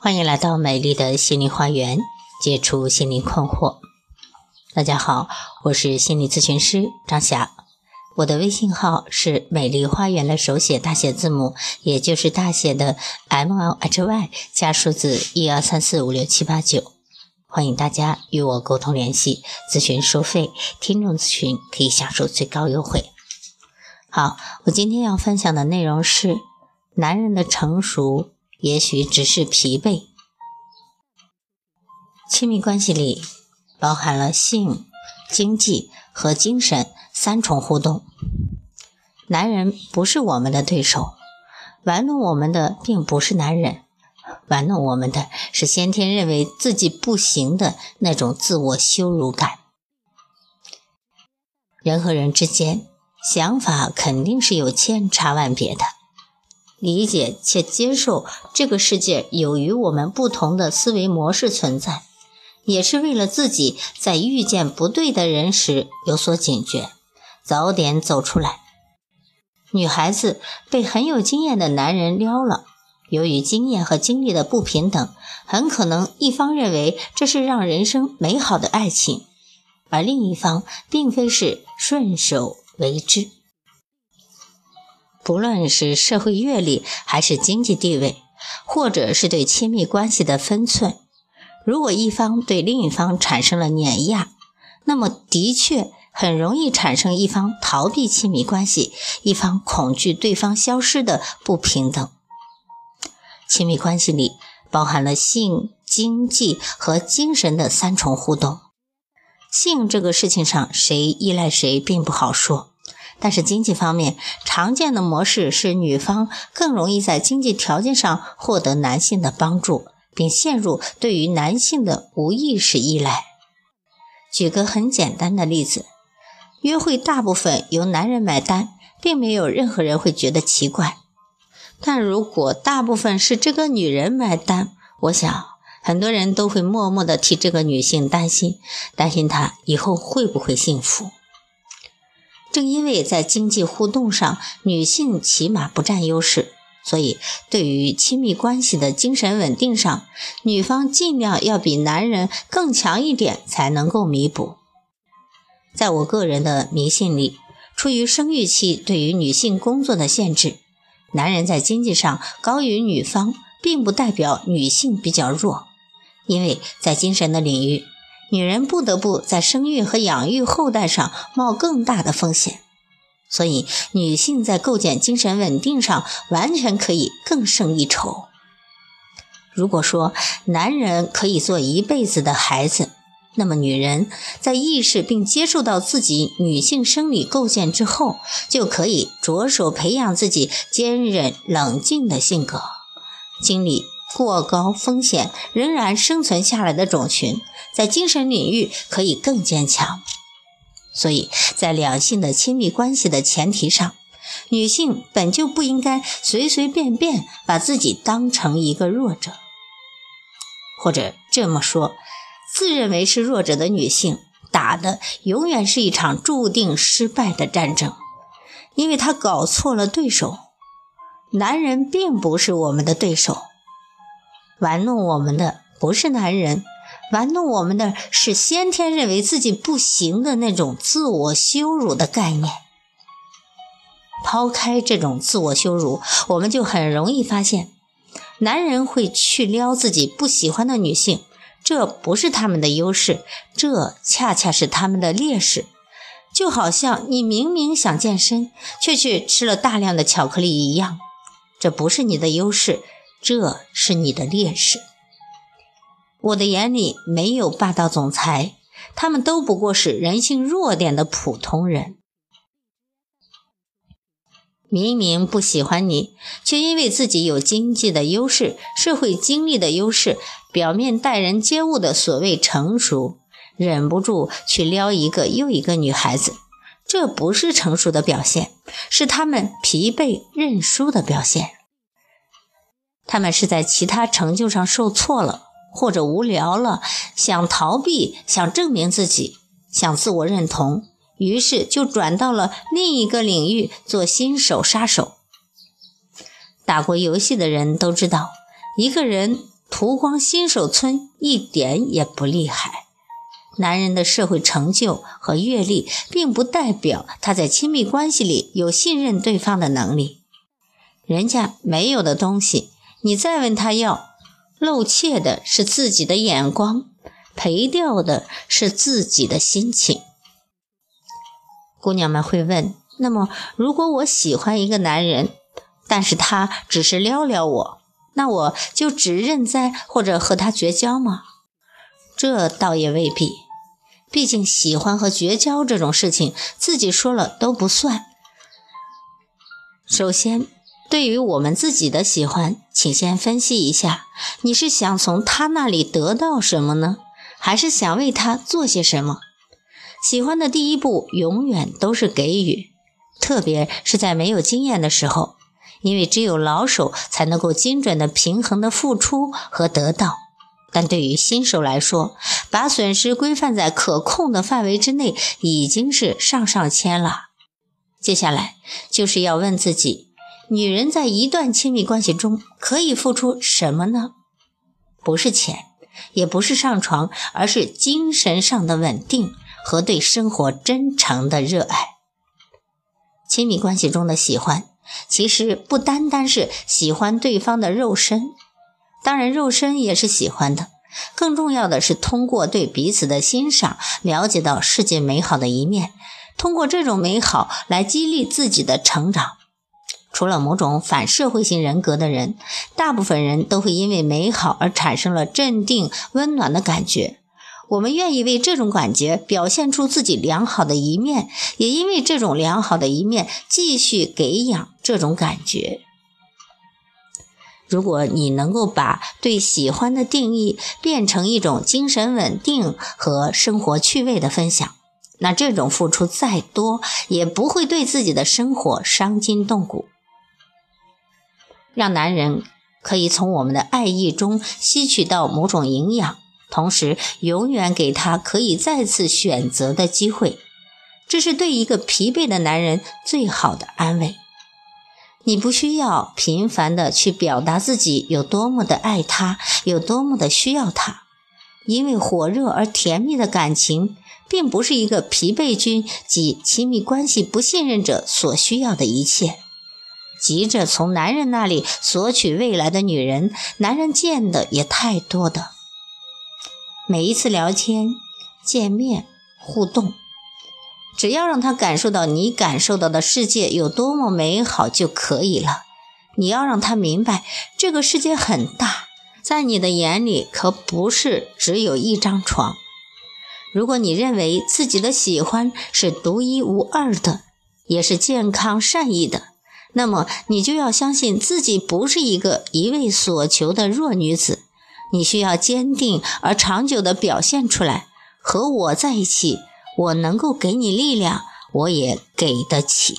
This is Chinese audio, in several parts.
欢迎来到美丽的心灵花园，解除心灵困惑。大家好，我是心理咨询师张霞，我的微信号是美丽花园的手写大写字母，也就是大写的 M L H Y 加数字一二三四五六七八九。欢迎大家与我沟通联系，咨询收费，听众咨询可以享受最高优惠。好，我今天要分享的内容是男人的成熟。也许只是疲惫。亲密关系里包含了性、经济和精神三重互动。男人不是我们的对手，玩弄我们的并不是男人，玩弄我们的是先天认为自己不行的那种自我羞辱感。人和人之间，想法肯定是有千差万别的。理解且接受这个世界有与我们不同的思维模式存在，也是为了自己在遇见不对的人时有所警觉，早点走出来。女孩子被很有经验的男人撩了，由于经验和经历的不平等，很可能一方认为这是让人生美好的爱情，而另一方并非是顺手为之。不论是社会阅历，还是经济地位，或者是对亲密关系的分寸，如果一方对另一方产生了碾压，那么的确很容易产生一方逃避亲密关系，一方恐惧对方消失的不平等。亲密关系里包含了性、经济和精神的三重互动。性这个事情上，谁依赖谁并不好说。但是经济方面，常见的模式是女方更容易在经济条件上获得男性的帮助，并陷入对于男性的无意识依赖。举个很简单的例子，约会大部分由男人买单，并没有任何人会觉得奇怪。但如果大部分是这个女人买单，我想很多人都会默默地替这个女性担心，担心她以后会不会幸福。正因为在经济互动上，女性起码不占优势，所以对于亲密关系的精神稳定上，女方尽量要比男人更强一点，才能够弥补。在我个人的迷信里，出于生育期对于女性工作的限制，男人在经济上高于女方，并不代表女性比较弱，因为在精神的领域。女人不得不在生育和养育后代上冒更大的风险，所以女性在构建精神稳定上完全可以更胜一筹。如果说男人可以做一辈子的孩子，那么女人在意识并接受到自己女性生理构建之后，就可以着手培养自己坚韧冷静的性格，经历过高风险仍然生存下来的种群。在精神领域可以更坚强，所以在两性的亲密关系的前提上，女性本就不应该随随便便把自己当成一个弱者，或者这么说，自认为是弱者的女性打的永远是一场注定失败的战争，因为她搞错了对手。男人并不是我们的对手，玩弄我们的不是男人。玩弄我们的是先天认为自己不行的那种自我羞辱的概念。抛开这种自我羞辱，我们就很容易发现，男人会去撩自己不喜欢的女性，这不是他们的优势，这恰恰是他们的劣势。就好像你明明想健身，却去吃了大量的巧克力一样，这不是你的优势，这是你的劣势。我的眼里没有霸道总裁，他们都不过是人性弱点的普通人。明明不喜欢你，却因为自己有经济的优势、社会经历的优势、表面待人接物的所谓成熟，忍不住去撩一个又一个女孩子。这不是成熟的表现，是他们疲惫认输的表现。他们是在其他成就上受挫了。或者无聊了，想逃避，想证明自己，想自我认同，于是就转到了另一个领域做新手杀手。打过游戏的人都知道，一个人屠光新手村一点也不厉害。男人的社会成就和阅历，并不代表他在亲密关系里有信任对方的能力。人家没有的东西，你再问他要，露怯的是自己的眼光，赔掉的是自己的心情。姑娘们会问：那么，如果我喜欢一个男人，但是他只是撩撩我，那我就只认栽或者和他绝交吗？这倒也未必，毕竟喜欢和绝交这种事情，自己说了都不算。首先，对于我们自己的喜欢，请先分析一下：你是想从他那里得到什么呢，还是想为他做些什么？喜欢的第一步永远都是给予，特别是在没有经验的时候，因为只有老手才能够精准的平衡的付出和得到。但对于新手来说，把损失规范在可控的范围之内已经是上上签了。接下来就是要问自己：女人在一段亲密关系中可以付出什么呢？不是钱，也不是上床，而是精神上的稳定。和对生活真诚的热爱，亲密关系中的喜欢，其实不单单是喜欢对方的肉身，当然肉身也是喜欢的。更重要的是通过对彼此的欣赏，了解到世界美好的一面，通过这种美好来激励自己的成长。除了某种反社会型人格的人，大部分人都会因为美好而产生了镇定、温暖的感觉。我们愿意为这种感觉表现出自己良好的一面，也因为这种良好的一面继续给养这种感觉。如果你能够把对喜欢的定义变成一种精神稳定和生活趣味的分享，那这种付出再多也不会对自己的生活伤筋动骨。让男人可以从我们的爱意中吸取到某种营养。同时，永远给他可以再次选择的机会，这是对一个疲惫的男人最好的安慰。你不需要频繁的去表达自己有多么的爱他，有多么的需要他，因为火热而甜蜜的感情，并不是一个疲惫君及亲密关系不信任者所需要的一切。急着从男人那里索取未来的女人，男人见的也太多的。每一次聊天、见面、互动，只要让他感受到你感受到的世界有多么美好就可以了。你要让他明白，这个世界很大，在你的眼里可不是只有一张床。如果你认为自己的喜欢是独一无二的，也是健康善意的，那么你就要相信自己不是一个一味所求的弱女子。你需要坚定而长久的表现出来。和我在一起，我能够给你力量，我也给得起。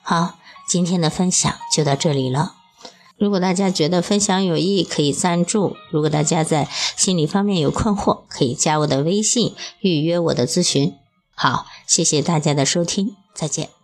好，今天的分享就到这里了。如果大家觉得分享有益，可以赞助；如果大家在心理方面有困惑，可以加我的微信预约我的咨询。好，谢谢大家的收听，再见。